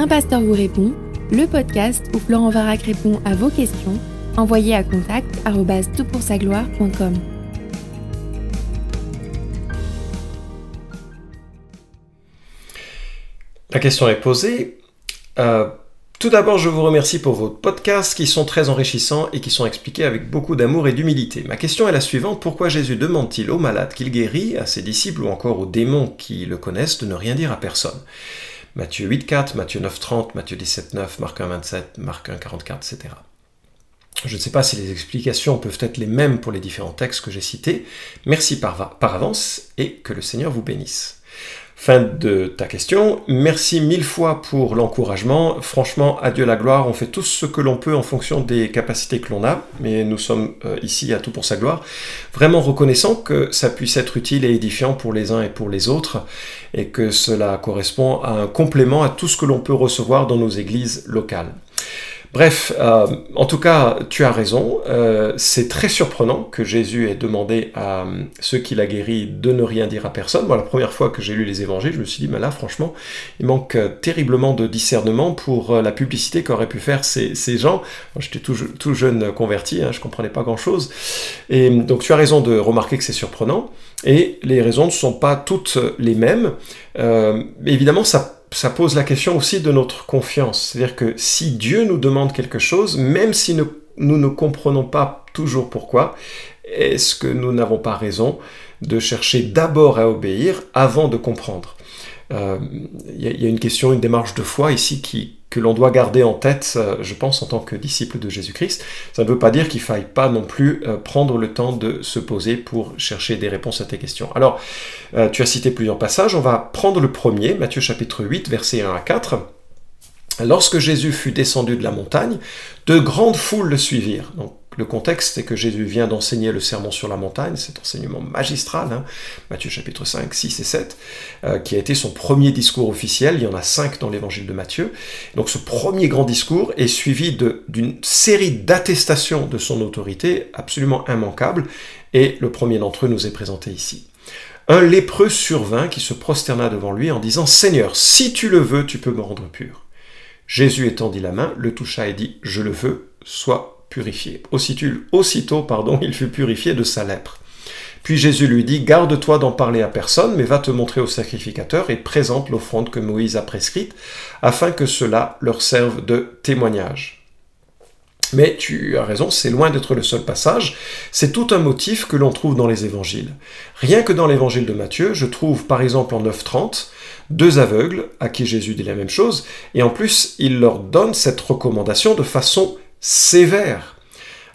Un pasteur vous répond, le podcast où Florent Varac répond à vos questions, envoyez à contact gloire.com La question est posée. Euh, tout d'abord, je vous remercie pour vos podcasts qui sont très enrichissants et qui sont expliqués avec beaucoup d'amour et d'humilité. Ma question est la suivante. Pourquoi Jésus demande-t-il aux malades qu'il guérit, à ses disciples ou encore aux démons qui le connaissent de ne rien dire à personne? Matthieu 8.4, Matthieu 9.30, Matthieu 17.9, Marc 1.27, Marc 1.44, etc. Je ne sais pas si les explications peuvent être les mêmes pour les différents textes que j'ai cités. Merci par, par avance et que le Seigneur vous bénisse. Fin de ta question. Merci mille fois pour l'encouragement. Franchement, adieu la gloire. On fait tout ce que l'on peut en fonction des capacités que l'on a, mais nous sommes euh, ici à tout pour sa gloire. Vraiment reconnaissant que ça puisse être utile et édifiant pour les uns et pour les autres, et que cela correspond à un complément à tout ce que l'on peut recevoir dans nos églises locales. Bref, euh, en tout cas, tu as raison. Euh, c'est très surprenant que Jésus ait demandé à euh, ceux qu'il a guéris de ne rien dire à personne. Moi, la première fois que j'ai lu les évangiles, je me suis dit, mais là, franchement, il manque terriblement de discernement pour la publicité qu'auraient pu faire ces, gens. J'étais tout, jeune converti, hein, je comprenais pas grand-chose. Et donc, tu as raison de remarquer que c'est surprenant. Et les raisons ne sont pas toutes les mêmes. évidemment, ça ça pose la question aussi de notre confiance. C'est-à-dire que si Dieu nous demande quelque chose, même si nous, ne comprenons pas toujours pourquoi, est-ce que nous n'avons pas raison de chercher d'abord à obéir avant de comprendre? Il euh, y, a une question, une démarche de foi ici qui, que l'on doit garder en tête, euh, je pense, en tant que disciple de Jésus-Christ. Ça ne veut pas dire qu'il faille pas non plus euh, prendre le temps de se poser pour chercher des réponses à tes questions. Alors, tu as cité plusieurs passages, on va prendre le premier, Matthieu chapitre 8, versets 1 à 4. Lorsque Jésus fut descendu de la montagne, de grandes foules le suivirent. Le contexte, c'est que Jésus vient d'enseigner le sermon sur la montagne, cet enseignement magistral, hein, Matthieu chapitre 5, 6 et 7, euh, qui a été son premier discours officiel. Il y en a cinq dans l'évangile de Matthieu. Donc ce premier grand discours est suivi d'une série d'attestations de son autorité absolument immanquable, et le premier d'entre eux nous est présenté ici. Un lépreux survint qui se prosterna devant lui en disant Seigneur, si tu le veux, tu peux me rendre pur. Jésus étendit la main, le toucha et dit Je le veux, sois purifié. Aussitôt, pardon, il fut purifié de sa lèpre. Puis Jésus lui dit, Garde-toi d'en parler à personne, mais va te montrer au sacrificateur et présente l'offrande que Moïse a prescrite, afin que cela leur serve de témoignage. Mais tu as raison, c'est loin d'être le seul passage, c'est tout un motif que l'on trouve dans les évangiles. Rien que dans l'évangile de Matthieu, je trouve par exemple en 9.30 deux aveugles à qui Jésus dit la même chose, et en plus il leur donne cette recommandation de façon sévère.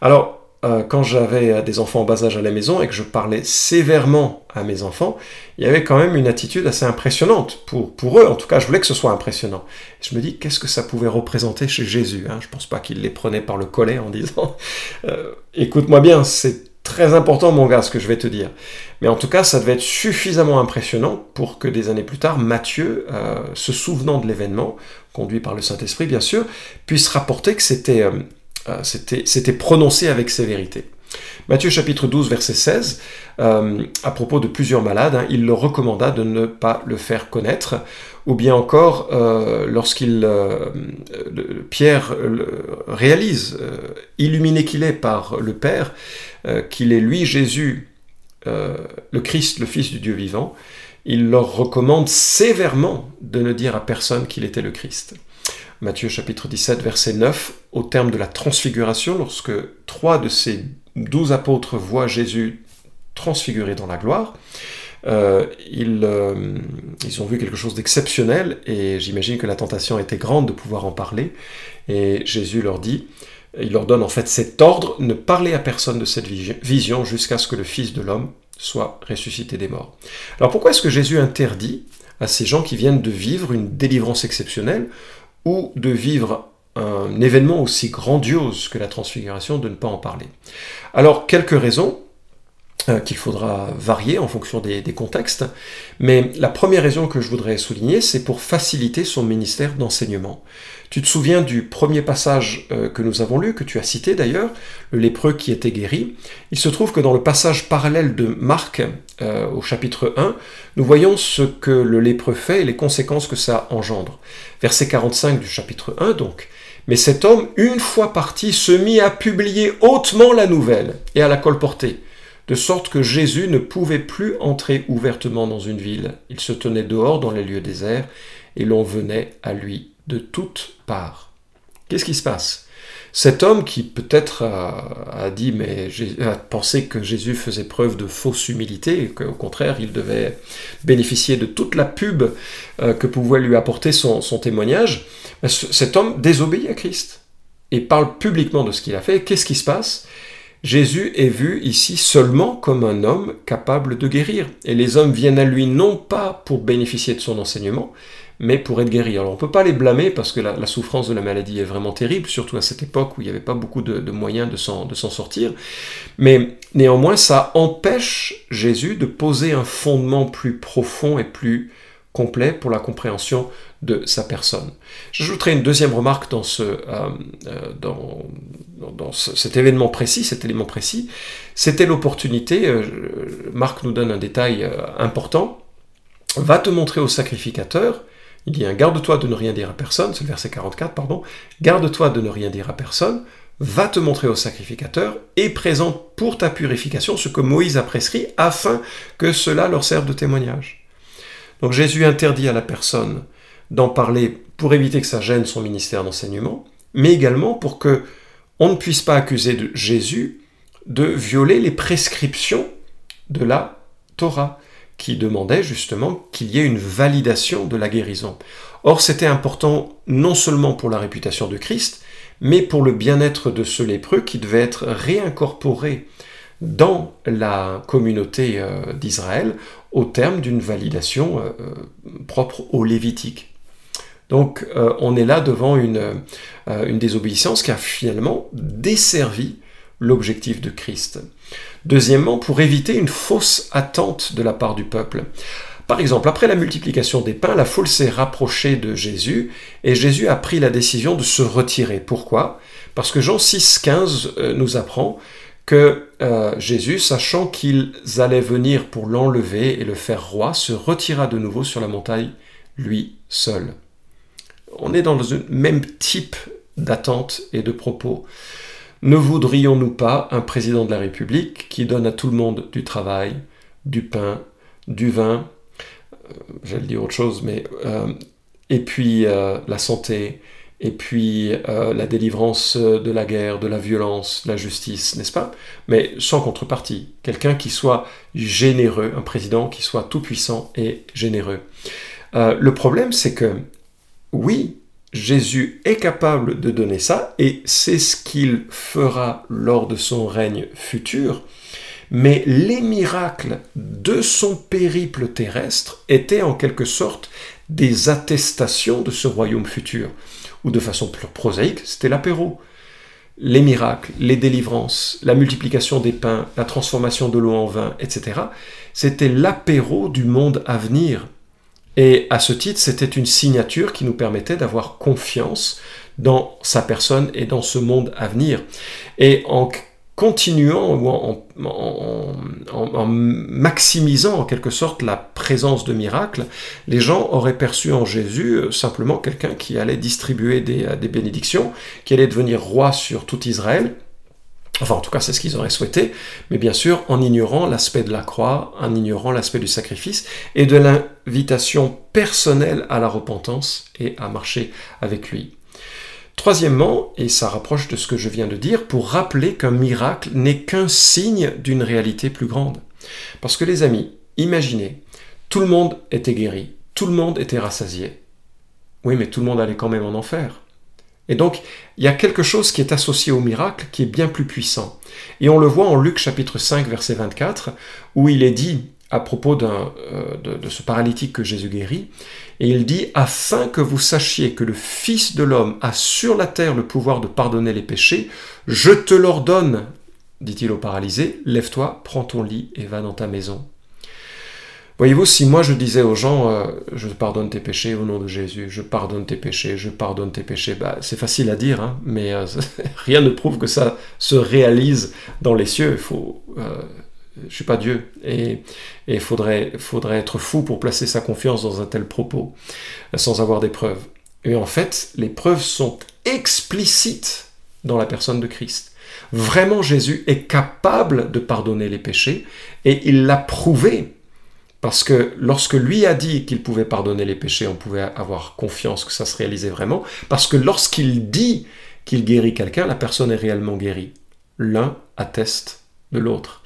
Alors, euh, quand j'avais des enfants en bas âge à la maison et que je parlais sévèrement à mes enfants, il y avait quand même une attitude assez impressionnante. Pour, pour eux, en tout cas, je voulais que ce soit impressionnant. je me dis, qu'est-ce que ça pouvait représenter chez Jésus hein? Je pense pas qu'il les prenait par le collet en disant, euh, écoute-moi bien, c'est très important mon gars ce que je vais te dire. Mais en tout cas, ça devait être suffisamment impressionnant pour que des années plus tard, Matthieu, euh, se souvenant de l'événement, conduit par le Saint-Esprit bien sûr, puisse rapporter que c'était euh, c'était prononcé avec sévérité. Matthieu chapitre 12 verset 16, euh, à propos de plusieurs malades, hein, il leur recommanda de ne pas le faire connaître, ou bien encore euh, lorsqu'il Pierre réalise, illuminé qu'il est par le Père, qu'il est lui Jésus, le Christ, le Fils du Dieu vivant, il leur recommande sévèrement de ne dire à personne qu'il était le Christ. Matthieu chapitre 17, verset 9, au terme de la transfiguration, lorsque trois de ces douze apôtres voient Jésus transfiguré dans la gloire, euh, ils, euh, ils, ont vu quelque chose d'exceptionnel et j'imagine que la tentation était grande de pouvoir en parler. Et Jésus leur dit, il leur donne en fait cet ordre, ne parlez à personne de cette vision jusqu'à ce que le Fils de l'homme soit ressuscité des morts. Alors pourquoi est-ce que Jésus interdit à ces gens qui viennent de vivre une délivrance exceptionnelle ou de vivre un événement aussi grandiose que la transfiguration, de ne pas en parler? Alors, quelques raisons. Euh, qu'il faudra varier en fonction des, contextes. Mais la première raison que je voudrais souligner, c'est pour faciliter son ministère d'enseignement. Tu te souviens du premier passage euh, que nous avons lu, que tu as cité d'ailleurs, le lépreux qui était guéri. Il se trouve que dans le passage parallèle de Marc, euh, au chapitre 1, nous voyons ce que le lépreux fait et les conséquences que ça engendre. Verset 45 du chapitre 1 donc. Mais cet homme, une fois parti, se mit à publier hautement la nouvelle et à la colporter de sorte que Jésus ne pouvait plus entrer ouvertement dans une ville. Il se tenait dehors dans les lieux déserts, et l'on venait à lui de toutes parts. Qu'est-ce qui se passe? Cet homme qui peut-être a, dit, mais a pensé que Jésus faisait preuve de fausse humilité, et qu'au contraire il devait bénéficier de toute la pub euh, que pouvait lui apporter son, son témoignage, cet homme désobéit à Christ et parle publiquement de ce qu'il a fait. Qu'est-ce qui se passe? Jésus est vu ici seulement comme un homme capable de guérir. Et les hommes viennent à lui non pas pour bénéficier de son enseignement, mais pour être guéris. Alors on ne peut pas les blâmer parce que la, souffrance de la maladie est vraiment terrible, surtout à cette époque où il n'y avait pas beaucoup de, moyens de s'en sortir. Mais néanmoins, ça empêche Jésus de poser un fondement plus profond et plus complet pour la compréhension de sa personne. J'ajouterai une deuxième remarque dans, ce, euh, euh, dans, dans cet événement précis, cet élément précis. C'était l'opportunité, euh, Marc nous donne un détail important, va te montrer au sacrificateur, il dit, garde-toi de ne rien dire à personne, c'est le verset 44, pardon, garde-toi de ne rien dire à personne, va te montrer au sacrificateur et présente pour ta purification ce que Moïse a prescrit afin que cela leur serve de témoignage. Donc Jésus interdit à la personne d'en parler pour éviter que ça gêne son ministère d'enseignement, mais également pour que on ne puisse pas accuser de Jésus de violer les prescriptions de la Torah, qui demandait justement qu'il y ait une validation de la guérison. Or, c'était important non seulement pour la réputation de Christ, mais pour le bien-être de ce lépreux qui devait être réincorporé dans la communauté euh, d'Israël au terme d'une validation euh, euh, propre au Lévitique. Donc on est là devant une, une, désobéissance qui a finalement desservi l'objectif de Christ. Deuxièmement, pour éviter une fausse attente de la part du peuple. Par exemple, après la multiplication des pains, la foule s'est rapprochée de Jésus et Jésus a pris la décision de se retirer. Pourquoi? Parce que Jean 6, 15 nous apprend que euh, Jésus, sachant qu'ils allaient venir pour l'enlever et le faire roi, se retira de nouveau sur la montagne, lui seul. On est dans le même type d'attente et de propos. Ne voudrions-nous pas un président de la République qui donne à tout le monde du travail, du pain, du vin, euh, j'allais dire autre chose, mais euh, et puis la santé, et puis euh, la délivrance de la guerre, de la violence, de la justice, n'est-ce pas? Mais sans contrepartie. Quelqu'un qui soit généreux, un président qui soit tout-puissant et généreux. Euh, le problème, c'est que, oui, Jésus est capable de donner ça, et c'est ce qu'il fera lors de son règne futur, mais les miracles de son périple terrestre étaient en quelque sorte des attestations de ce royaume futur ou de façon plus prosaïque, c'était l'apéro. Les miracles, les délivrances, la multiplication des pains, la transformation de l'eau en vin, etc., c'était l'apéro du monde à venir. Et à ce titre, c'était une signature qui nous permettait d'avoir confiance dans sa personne et dans ce monde à venir. Et en continuant ou en, maximisant en quelque sorte la présence de miracles, les gens auraient perçu en Jésus euh, simplement quelqu'un qui allait distribuer des, euh, des, bénédictions, qui allait devenir roi sur tout Israël. Enfin, en tout cas, c'est ce qu'ils auraient souhaité, mais bien sûr, en ignorant l'aspect de la croix, en ignorant l'aspect du sacrifice et de l'invitation personnelle à la repentance et à marcher avec lui. Troisièmement, et ça rapproche de ce que je viens de dire, pour rappeler qu'un miracle n'est qu'un signe d'une réalité plus grande. Parce que les amis, imaginez, tout le monde était guéri, tout le monde était rassasié. Oui, mais tout le monde allait quand même en enfer. Et donc, il y a quelque chose qui est associé au miracle qui est bien plus puissant. Et on le voit en Luc chapitre 5, verset 24, où il est dit à propos euh, de, ce paralytique que Jésus guérit, et il dit, afin que vous sachiez que le Fils de l'homme a sur la terre le pouvoir de pardonner les péchés, je te l'ordonne dit-il au paralysé, lève-toi, prends ton lit et va dans ta maison. Voyez-vous, si moi je disais aux gens, euh, je pardonne tes péchés au nom de Jésus, je pardonne tes péchés, je pardonne tes péchés, bah, c'est facile à dire, hein, mais euh, rien ne prouve que ça se réalise dans les cieux. Il faut, je suis pas Dieu, et il faudrait, faudrait être fou pour placer sa confiance dans un tel propos, sans avoir des preuves. Et en fait, les preuves sont explicites dans la personne de Christ. Vraiment, Jésus est capable de pardonner les péchés, et il l'a prouvé parce que lorsque lui a dit qu'il pouvait pardonner les péchés, on pouvait avoir confiance que ça se réalisait vraiment. Parce que lorsqu'il dit qu'il guérit quelqu'un, la personne est réellement guérie. L'un atteste de l'autre.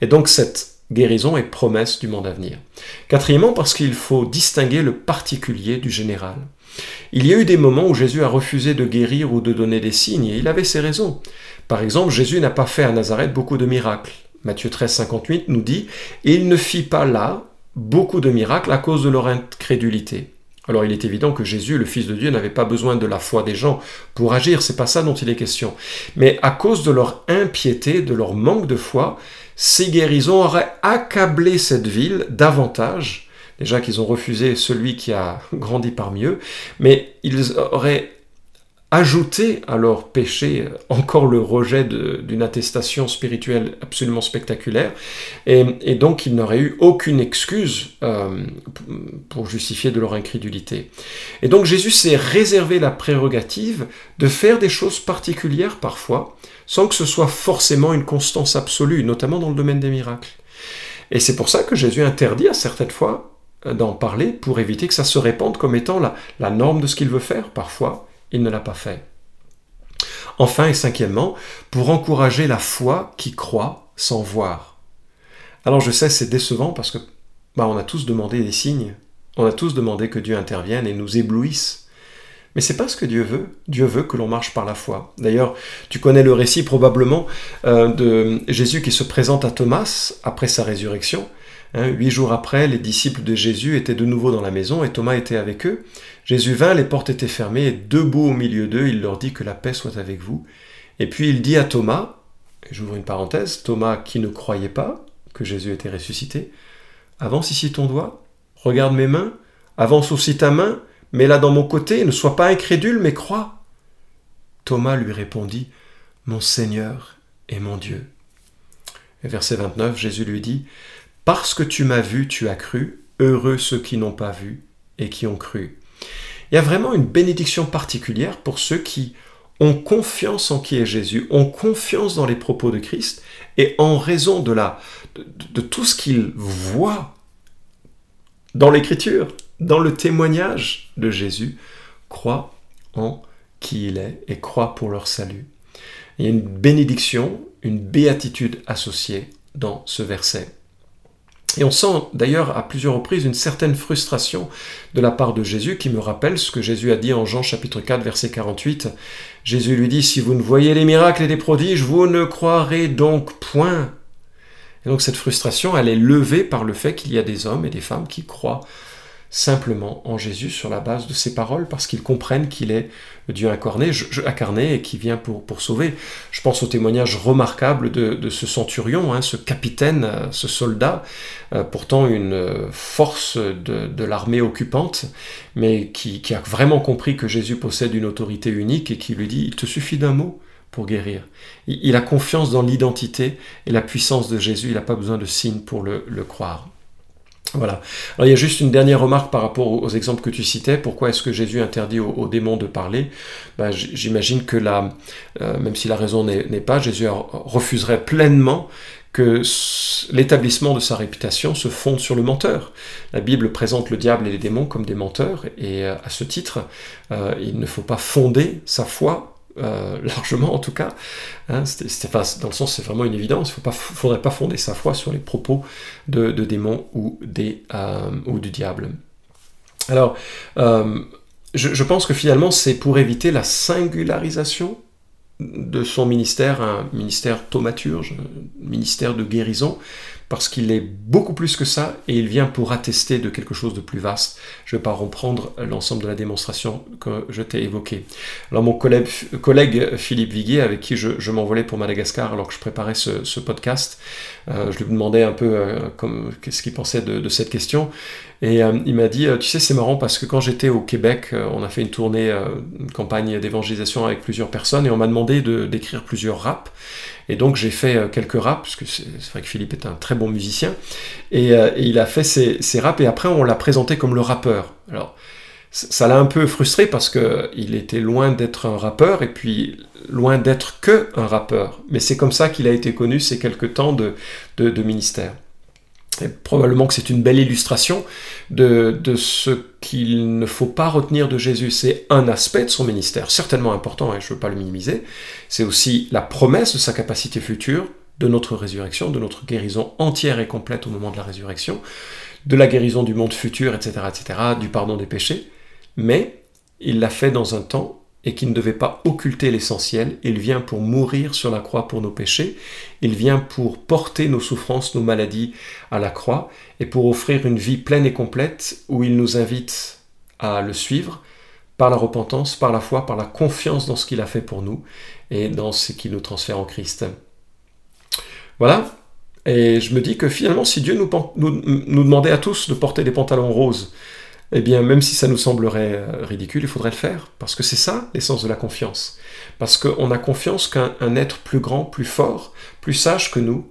Et donc cette guérison est promesse du monde à venir. Quatrièmement, parce qu'il faut distinguer le particulier du général. Il y a eu des moments où Jésus a refusé de guérir ou de donner des signes, et il avait ses raisons. Par exemple, Jésus n'a pas fait à Nazareth beaucoup de miracles. Matthieu 13, 58 nous dit, il ne fit pas là beaucoup de miracles à cause de leur incrédulité. Alors il est évident que Jésus, le Fils de Dieu, n'avait pas besoin de la foi des gens pour agir, c'est pas ça dont il est question. Mais à cause de leur impiété, de leur manque de foi, ces guérisons auraient accablé cette ville davantage. Déjà qu'ils ont refusé celui qui a grandi parmi eux, mais ils auraient ajouter à leur péché encore le rejet d'une attestation spirituelle absolument spectaculaire, et, donc ils n'auraient eu aucune excuse euh, pour justifier de leur incrédulité. Et donc Jésus s'est réservé la prérogative de faire des choses particulières parfois, sans que ce soit forcément une constance absolue, notamment dans le domaine des miracles. Et c'est pour ça que Jésus interdit à certaines fois euh, d'en parler pour éviter que ça se répande comme étant la norme de ce qu'il veut faire parfois il ne l'a pas fait. Enfin et cinquièmement, pour encourager la foi qui croit sans voir. Alors je sais, c'est décevant parce que bah, on a tous demandé des signes, on a tous demandé que Dieu intervienne et nous éblouisse. Mais c'est pas ce que Dieu veut. Dieu veut que l'on marche par la foi. D'ailleurs, tu connais le récit probablement euh, de Jésus qui se présente à Thomas après sa résurrection. Hein, huit jours après, les disciples de Jésus étaient de nouveau dans la maison et Thomas était avec eux. Jésus vint, les portes étaient fermées, et debout au milieu d'eux, il leur dit que la paix soit avec vous. Et puis il dit à Thomas, j'ouvre une parenthèse, Thomas qui ne croyait pas que Jésus était ressuscité, avance ici ton doigt, regarde mes mains, avance aussi ta main, mets-la dans mon côté, ne sois pas incrédule, mais crois. Thomas lui répondit, Mon Seigneur et mon Dieu. Et verset 29, Jésus lui dit, Parce que tu m'as vu, tu as cru, heureux ceux qui n'ont pas vu et qui ont cru. Il y a vraiment une bénédiction particulière pour ceux qui ont confiance en qui est Jésus, ont confiance dans les propos de Christ, et en raison de, la, de, tout ce qu'ils voient dans l'Écriture, dans le témoignage de Jésus, croient en qui il est et croient pour leur salut. Il y a une bénédiction, une béatitude associée dans ce verset. Et on sent d'ailleurs à plusieurs reprises une certaine frustration de la part de Jésus qui me rappelle ce que Jésus a dit en Jean chapitre 4 verset 48. Jésus lui dit, si vous ne voyez les miracles et les prodiges, vous ne croirez donc point. Et donc cette frustration, elle est levée par le fait qu'il y a des hommes et des femmes qui croient simplement en Jésus sur la base de ses paroles, parce qu'ils comprennent qu'il est Dieu incarné, et qui vient pour, pour sauver. Je pense au témoignage remarquable de, ce centurion, hein, ce capitaine, euh, ce soldat, euh, pourtant une force de, l'armée occupante, mais qui, a vraiment compris que Jésus possède une autorité unique et qui lui dit, il te suffit d'un mot pour guérir. Il, a confiance dans l'identité et la puissance de Jésus, il n'a pas besoin de signes pour le croire. Voilà. Alors il y a juste une dernière remarque par rapport aux, exemples que tu citais. Pourquoi est-ce que Jésus interdit aux, démons de parler? Ben, J'imagine que là, euh, même si la raison n'est pas, Jésus refuserait pleinement que l'établissement de sa réputation se fonde sur le menteur. La Bible présente le diable et les démons comme des menteurs, et euh, à ce titre, euh, il ne faut pas fonder sa foi euh, largement en tout cas. Hein, dans le sens, c'est vraiment une évidence. Il ne faudrait pas fonder sa foi sur les propos de, démons ou, des, euh, ou du diable. Alors, euh, je, pense que finalement, c'est pour éviter la singularisation de son ministère, un ministère thaumaturge, un ministère de guérison, parce qu'il est beaucoup plus que ça et il vient pour attester de quelque chose de plus vaste. Je ne vais pas reprendre l'ensemble de la démonstration que je t'ai évoquée. Alors mon collègue, Philippe Viguier, avec qui je, m'envolais pour Madagascar alors que je préparais ce, podcast, euh, je lui demandais un peu euh, qu'est-ce qu'il pensait de, cette question. Et euh, il m'a dit, tu sais, c'est marrant parce que quand j'étais au Québec, on a fait une tournée, une campagne d'évangélisation avec plusieurs personnes et on m'a demandé d'écrire plusieurs raps. Et donc j'ai fait euh, quelques raps, parce que c'est vrai que Philippe est un très bon musicien, et, euh, il a fait ses, raps, et après on l'a présenté comme le rappeur. Alors ça l'a un peu frustré parce qu'il était loin d'être un rappeur, et puis loin d'être que un rappeur. Mais c'est comme ça qu'il a été connu ces quelques temps de ministère. Et probablement que c'est une belle illustration de, ce qu'il ne faut pas retenir de Jésus. C'est un aspect de son ministère, certainement important, et je ne veux pas le minimiser. C'est aussi la promesse de sa capacité future, de notre résurrection, de notre guérison entière et complète au moment de la résurrection, de la guérison du monde futur, etc., etc., du pardon des péchés. Mais il l'a fait dans un temps et qui ne devait pas occulter l'essentiel. Il vient pour mourir sur la croix pour nos péchés, il vient pour porter nos souffrances, nos maladies à la croix, et pour offrir une vie pleine et complète où il nous invite à le suivre par la repentance, par la foi, par la confiance dans ce qu'il a fait pour nous et dans ce qu'il nous transfère en Christ. Voilà, et je me dis que finalement, si Dieu nous, nous, demandait à tous de porter des pantalons roses, eh bien, même si ça nous semblerait euh, ridicule, il faudrait le faire, parce que c'est ça l'essence de la confiance. Parce qu'on a confiance qu'un être plus grand, plus fort, plus sage que nous,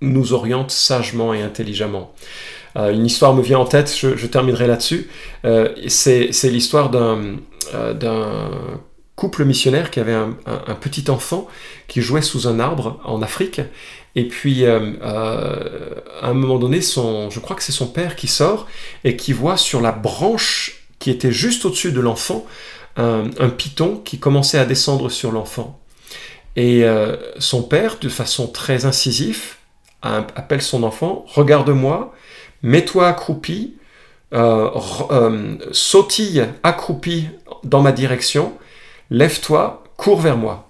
nous oriente sagement et intelligemment. Euh, une histoire me vient en tête, je, terminerai là-dessus. Euh, c'est l'histoire d'un couple missionnaire qui avait un, petit enfant qui jouait sous un arbre en Afrique. Et puis, euh, euh, à un moment donné, son, je crois que c'est son père qui sort et qui voit sur la branche qui était juste au-dessus de l'enfant un, python qui commençait à descendre sur l'enfant. Et euh, son père, de façon très incisive, appelle son enfant, regarde-moi, mets-toi accroupi, sautille accroupi dans ma direction, lève-toi, cours vers moi.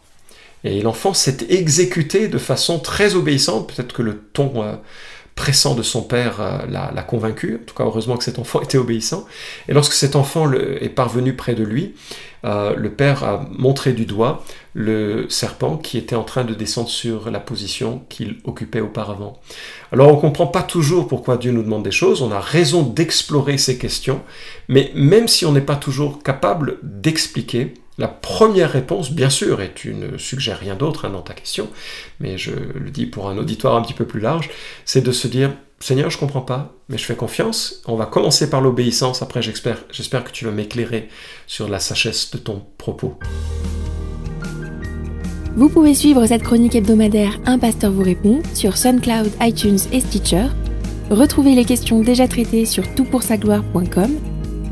Et l'enfant s'est exécuté de façon très obéissante, peut-être que le ton euh, pressant de son père euh, l'a convaincu, en tout cas heureusement que cet enfant était obéissant, et lorsque cet enfant est parvenu près de lui, euh, le père a montré du doigt le serpent qui était en train de descendre sur la position qu'il occupait auparavant. Alors on ne comprend pas toujours pourquoi Dieu nous demande des choses, on a raison d'explorer ces questions, mais même si on n'est pas toujours capable d'expliquer, la première réponse, bien sûr, et tu ne suggères rien d'autre hein, dans ta question, mais je le dis pour un auditoire un petit peu plus large, c'est de se dire Seigneur, je ne comprends pas, mais je fais confiance. On va commencer par l'obéissance, après j'espère, que tu vas m'éclairer sur la sagesse de ton propos. Vous pouvez suivre cette chronique hebdomadaire Un pasteur vous répond sur SoundCloud, iTunes et Stitcher. Retrouvez les questions déjà traitées sur toutpoursagloire.com.